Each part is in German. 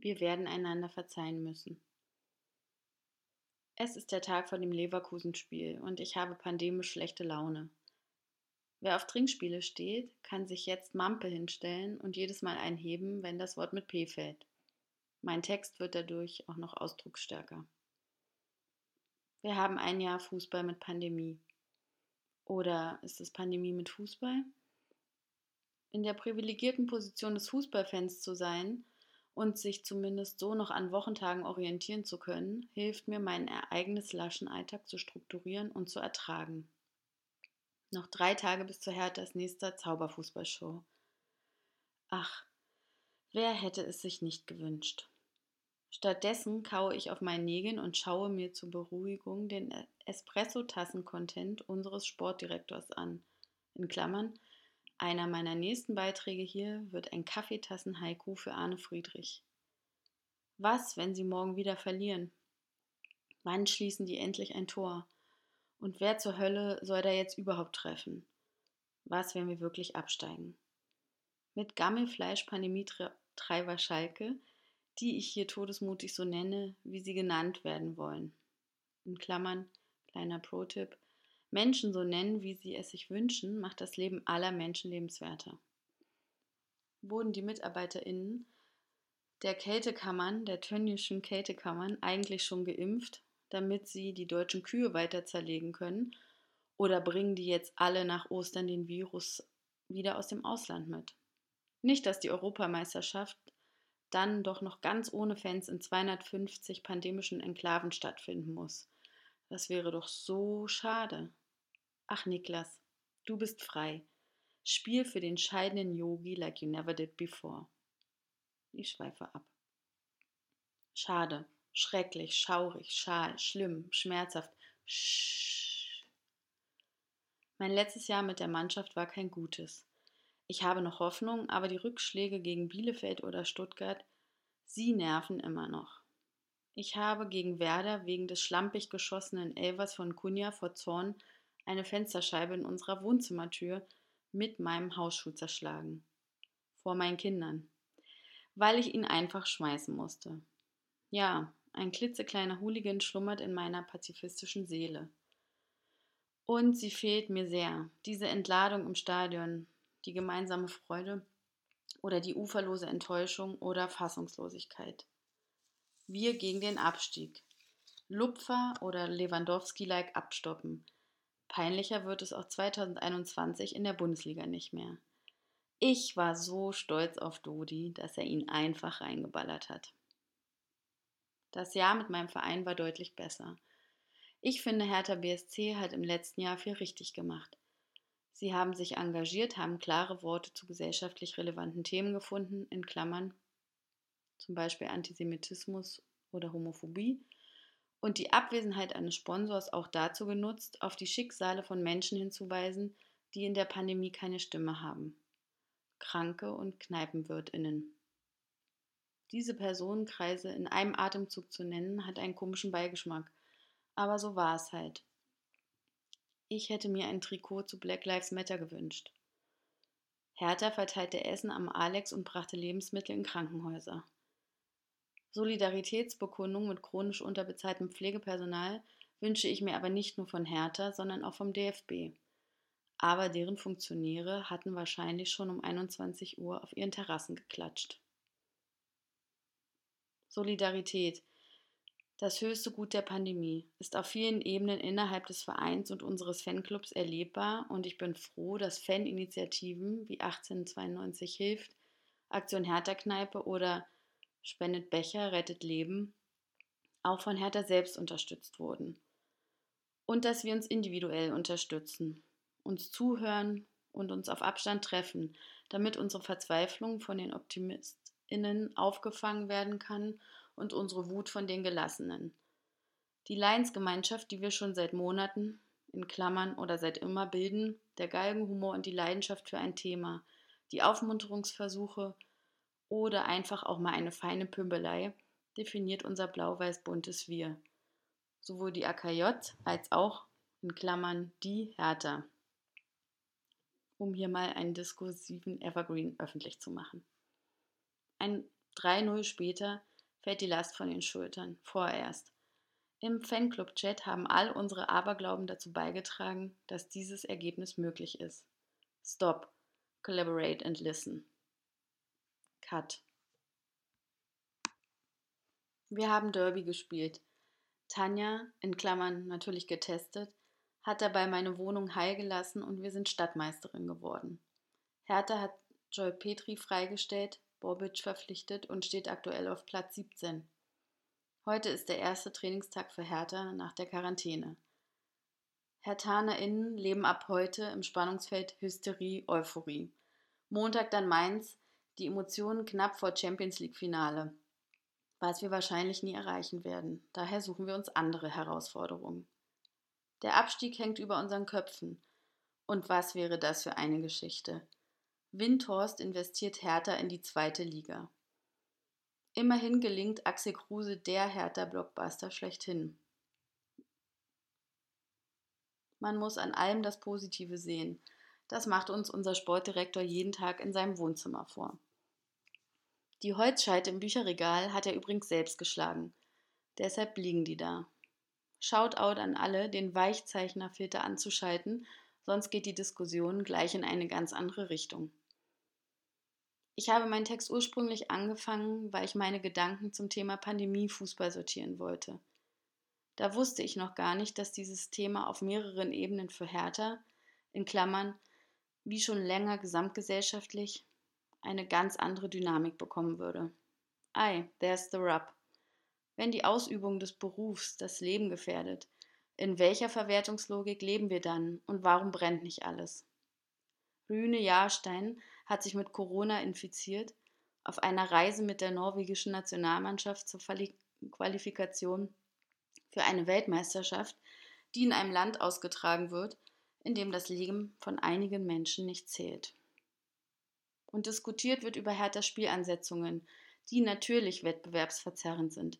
Wir werden einander verzeihen müssen. Es ist der Tag vor dem Leverkusen-Spiel und ich habe pandemisch schlechte Laune. Wer auf Trinkspiele steht, kann sich jetzt Mampe hinstellen und jedes Mal einheben, wenn das Wort mit P fällt. Mein Text wird dadurch auch noch ausdrucksstärker. Wir haben ein Jahr Fußball mit Pandemie. Oder ist es Pandemie mit Fußball? In der privilegierten Position des Fußballfans zu sein und sich zumindest so noch an Wochentagen orientieren zu können, hilft mir, meinen ereignis laschen Alltag zu strukturieren und zu ertragen. Noch drei Tage bis zur Herthas nächster Zauberfußballshow. Ach, wer hätte es sich nicht gewünscht? Stattdessen kaue ich auf meinen Nägeln und schaue mir zur Beruhigung den Espresso-Tassen-Content unseres Sportdirektors an. In Klammern, einer meiner nächsten Beiträge hier wird ein Kaffeetassen-Haiku für Arne Friedrich. Was, wenn sie morgen wieder verlieren? Wann schließen die endlich ein Tor? Und wer zur Hölle soll da jetzt überhaupt treffen? Was, wenn wir wirklich absteigen? Mit Gammelfleisch Pandemietreiber Schalke, die ich hier todesmutig so nenne, wie sie genannt werden wollen. In Klammern, kleiner Pro-Tipp, Menschen so nennen, wie sie es sich wünschen, macht das Leben aller Menschen lebenswerter. Wurden die MitarbeiterInnen der Kältekammern, der tönischen Kältekammern, eigentlich schon geimpft, damit sie die deutschen Kühe weiter zerlegen können? Oder bringen die jetzt alle nach Ostern den Virus wieder aus dem Ausland mit? Nicht, dass die Europameisterschaft dann doch noch ganz ohne Fans in 250 pandemischen Enklaven stattfinden muss. Das wäre doch so schade. Ach Niklas, du bist frei. Spiel für den scheidenden Yogi like you never did before. Ich schweife ab. Schade. Schrecklich, schaurig, schal, schlimm, schmerzhaft. Sch. Mein letztes Jahr mit der Mannschaft war kein gutes. Ich habe noch Hoffnung, aber die Rückschläge gegen Bielefeld oder Stuttgart, sie nerven immer noch. Ich habe gegen Werder wegen des schlampig geschossenen Elvers von Kunja vor Zorn eine Fensterscheibe in unserer Wohnzimmertür mit meinem Hausschuh zerschlagen. Vor meinen Kindern. Weil ich ihn einfach schmeißen musste. Ja, ein klitzekleiner Hooligan schlummert in meiner pazifistischen Seele. Und sie fehlt mir sehr. Diese Entladung im Stadion, die gemeinsame Freude oder die uferlose Enttäuschung oder Fassungslosigkeit. Wir gegen den Abstieg. Lupfer oder Lewandowski-like abstoppen. Peinlicher wird es auch 2021 in der Bundesliga nicht mehr. Ich war so stolz auf Dodi, dass er ihn einfach reingeballert hat. Das Jahr mit meinem Verein war deutlich besser. Ich finde, Hertha BSC hat im letzten Jahr viel richtig gemacht. Sie haben sich engagiert, haben klare Worte zu gesellschaftlich relevanten Themen gefunden, in Klammern, zum Beispiel Antisemitismus oder Homophobie, und die Abwesenheit eines Sponsors auch dazu genutzt, auf die Schicksale von Menschen hinzuweisen, die in der Pandemie keine Stimme haben. Kranke und Kneipenwirtinnen. Diese Personenkreise in einem Atemzug zu nennen, hat einen komischen Beigeschmack. Aber so war es halt. Ich hätte mir ein Trikot zu Black Lives Matter gewünscht. Hertha verteilte Essen am Alex und brachte Lebensmittel in Krankenhäuser. Solidaritätsbekundung mit chronisch unterbezahltem Pflegepersonal wünsche ich mir aber nicht nur von Hertha, sondern auch vom DFB. Aber deren Funktionäre hatten wahrscheinlich schon um 21 Uhr auf ihren Terrassen geklatscht. Solidarität, das höchste Gut der Pandemie, ist auf vielen Ebenen innerhalb des Vereins und unseres Fanclubs erlebbar und ich bin froh, dass Faninitiativen wie 1892 hilft, Aktion Hertha Kneipe oder Spendet Becher, rettet Leben auch von Hertha selbst unterstützt wurden. Und dass wir uns individuell unterstützen, uns zuhören und uns auf Abstand treffen, damit unsere Verzweiflung von den Optimisten innen aufgefangen werden kann und unsere Wut von den Gelassenen. Die Leinsgemeinschaft, die wir schon seit Monaten, in Klammern oder seit immer bilden, der Galgenhumor und die Leidenschaft für ein Thema, die Aufmunterungsversuche oder einfach auch mal eine feine Pümbelei, definiert unser blau-weiß-buntes Wir. Sowohl die AKJ als auch in Klammern die Hertha. Um hier mal einen diskursiven Evergreen öffentlich zu machen. Ein 3-0 später fällt die Last von den Schultern, vorerst. Im Fanclub-Chat haben all unsere Aberglauben dazu beigetragen, dass dieses Ergebnis möglich ist. Stop, collaborate and listen. Cut. Wir haben Derby gespielt. Tanja, in Klammern natürlich getestet, hat dabei meine Wohnung heil gelassen und wir sind Stadtmeisterin geworden. Hertha hat Joy Petri freigestellt, Bobic verpflichtet und steht aktuell auf Platz 17. Heute ist der erste Trainingstag für Hertha nach der Quarantäne. HerthanerInnen leben ab heute im Spannungsfeld Hysterie, Euphorie. Montag dann Mainz, die Emotionen knapp vor Champions League-Finale, was wir wahrscheinlich nie erreichen werden. Daher suchen wir uns andere Herausforderungen. Der Abstieg hängt über unseren Köpfen. Und was wäre das für eine Geschichte? Windhorst investiert Hertha in die zweite Liga. Immerhin gelingt Axel Kruse der Hertha-Blockbuster schlechthin. Man muss an allem das Positive sehen. Das macht uns unser Sportdirektor jeden Tag in seinem Wohnzimmer vor. Die Holzscheite im Bücherregal hat er übrigens selbst geschlagen. Deshalb liegen die da. Shoutout an alle, den Weichzeichnerfilter anzuschalten, sonst geht die Diskussion gleich in eine ganz andere Richtung. Ich habe meinen Text ursprünglich angefangen, weil ich meine Gedanken zum Thema Pandemie Fußball sortieren wollte. Da wusste ich noch gar nicht, dass dieses Thema auf mehreren Ebenen für Hertha, in Klammern, wie schon länger gesamtgesellschaftlich, eine ganz andere Dynamik bekommen würde. Ei, there's the rub. Wenn die Ausübung des Berufs das Leben gefährdet, in welcher Verwertungslogik leben wir dann und warum brennt nicht alles? Rüne Jahrstein hat sich mit Corona infiziert, auf einer Reise mit der norwegischen Nationalmannschaft zur Qualifikation für eine Weltmeisterschaft, die in einem Land ausgetragen wird, in dem das Leben von einigen Menschen nicht zählt. Und diskutiert wird über Herthas Spielansetzungen, die natürlich wettbewerbsverzerrend sind,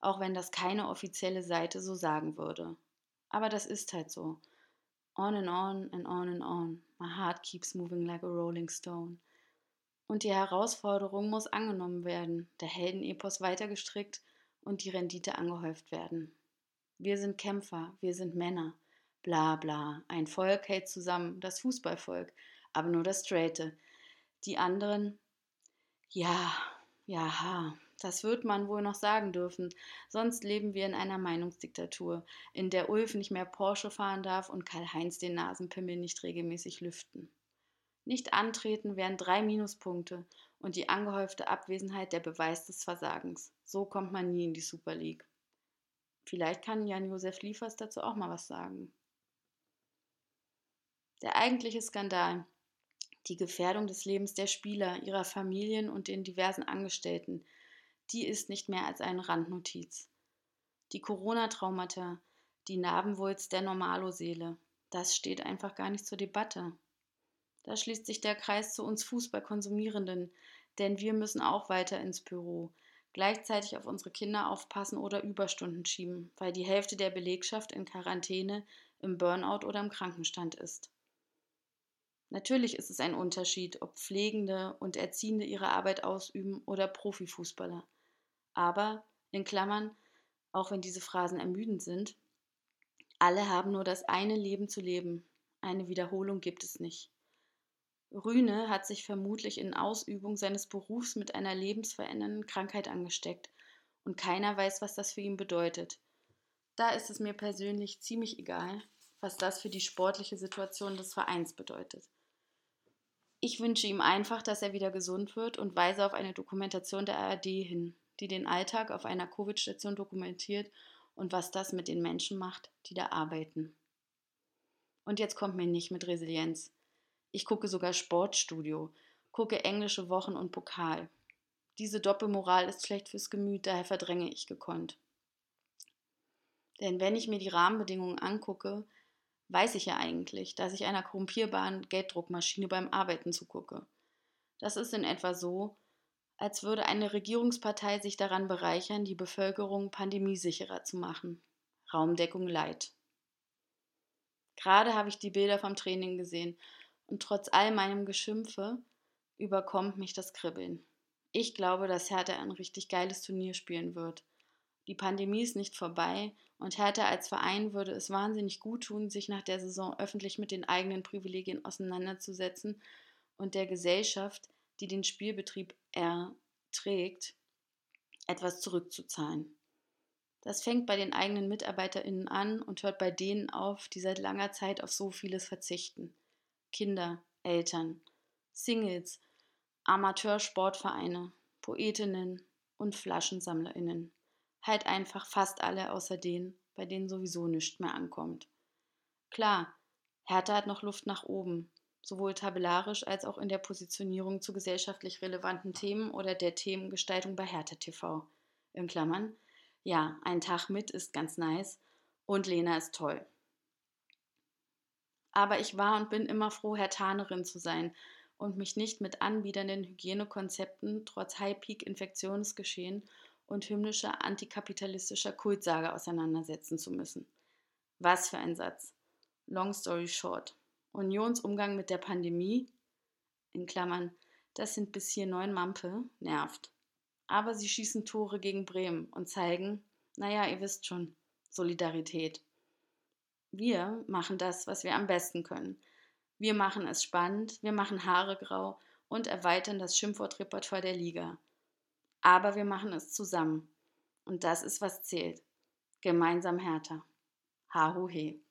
auch wenn das keine offizielle Seite so sagen würde. Aber das ist halt so. On and on and on and on. My heart keeps moving like a rolling stone. Und die Herausforderung muss angenommen werden, der Heldenepos weitergestrickt und die Rendite angehäuft werden. Wir sind Kämpfer, wir sind Männer. Bla bla. Ein Volk hält zusammen, das Fußballvolk, aber nur das Straighte. Die anderen, ja, ja, das wird man wohl noch sagen dürfen, sonst leben wir in einer Meinungsdiktatur, in der Ulf nicht mehr Porsche fahren darf und Karl-Heinz den Nasenpimmel nicht regelmäßig lüften. Nicht antreten wären drei Minuspunkte und die angehäufte Abwesenheit der Beweis des Versagens. So kommt man nie in die Super League. Vielleicht kann Jan-Josef Liefers dazu auch mal was sagen. Der eigentliche Skandal, die Gefährdung des Lebens der Spieler, ihrer Familien und den diversen Angestellten, die ist nicht mehr als eine Randnotiz. Die Corona-Traumata, die Narbenwulst der Normalo-Seele, das steht einfach gar nicht zur Debatte. Da schließt sich der Kreis zu uns Fußballkonsumierenden, denn wir müssen auch weiter ins Büro, gleichzeitig auf unsere Kinder aufpassen oder Überstunden schieben, weil die Hälfte der Belegschaft in Quarantäne, im Burnout oder im Krankenstand ist. Natürlich ist es ein Unterschied, ob Pflegende und Erziehende ihre Arbeit ausüben oder Profifußballer. Aber, in Klammern, auch wenn diese Phrasen ermüdend sind, alle haben nur das eine Leben zu leben. Eine Wiederholung gibt es nicht. Rühne hat sich vermutlich in Ausübung seines Berufs mit einer lebensverändernden Krankheit angesteckt und keiner weiß, was das für ihn bedeutet. Da ist es mir persönlich ziemlich egal, was das für die sportliche Situation des Vereins bedeutet. Ich wünsche ihm einfach, dass er wieder gesund wird und weise auf eine Dokumentation der ARD hin die den Alltag auf einer Covid-Station dokumentiert und was das mit den Menschen macht, die da arbeiten. Und jetzt kommt mir nicht mit Resilienz. Ich gucke sogar Sportstudio, gucke englische Wochen und Pokal. Diese Doppelmoral ist schlecht fürs Gemüt, daher verdränge ich gekonnt. Denn wenn ich mir die Rahmenbedingungen angucke, weiß ich ja eigentlich, dass ich einer korrumpierbaren Gelddruckmaschine beim Arbeiten zugucke. Das ist in etwa so, als würde eine Regierungspartei sich daran bereichern, die Bevölkerung pandemiesicherer zu machen. Raumdeckung Leid. Gerade habe ich die Bilder vom Training gesehen und trotz all meinem Geschimpfe überkommt mich das Kribbeln. Ich glaube, dass Hertha ein richtig geiles Turnier spielen wird. Die Pandemie ist nicht vorbei und Hertha als Verein würde es wahnsinnig gut tun, sich nach der Saison öffentlich mit den eigenen Privilegien auseinanderzusetzen und der Gesellschaft, die den Spielbetrieb erträgt, etwas zurückzuzahlen. Das fängt bei den eigenen MitarbeiterInnen an und hört bei denen auf, die seit langer Zeit auf so vieles verzichten. Kinder, Eltern, Singles, Amateursportvereine, Poetinnen und FlaschensammlerInnen halt einfach fast alle außer denen, bei denen sowieso nichts mehr ankommt. Klar, Hertha hat noch Luft nach oben, sowohl tabellarisch als auch in der Positionierung zu gesellschaftlich relevanten Themen oder der Themengestaltung bei Hertha TV. In Klammern, ja, ein Tag mit ist ganz nice und Lena ist toll. Aber ich war und bin immer froh, Hertanerin zu sein und mich nicht mit anbiedernden Hygienekonzepten trotz High-Peak-Infektionsgeschehen und hymnischer antikapitalistischer Kultsage auseinandersetzen zu müssen. Was für ein Satz. Long story short. Unionsumgang mit der Pandemie, in Klammern, das sind bis hier neun Mampe, nervt. Aber sie schießen Tore gegen Bremen und zeigen, naja, ihr wisst schon, Solidarität. Wir machen das, was wir am besten können. Wir machen es spannend, wir machen Haare grau und erweitern das Schimpfwortrepertoire der Liga. Aber wir machen es zusammen. Und das ist, was zählt. Gemeinsam härter. Ha, hu, he.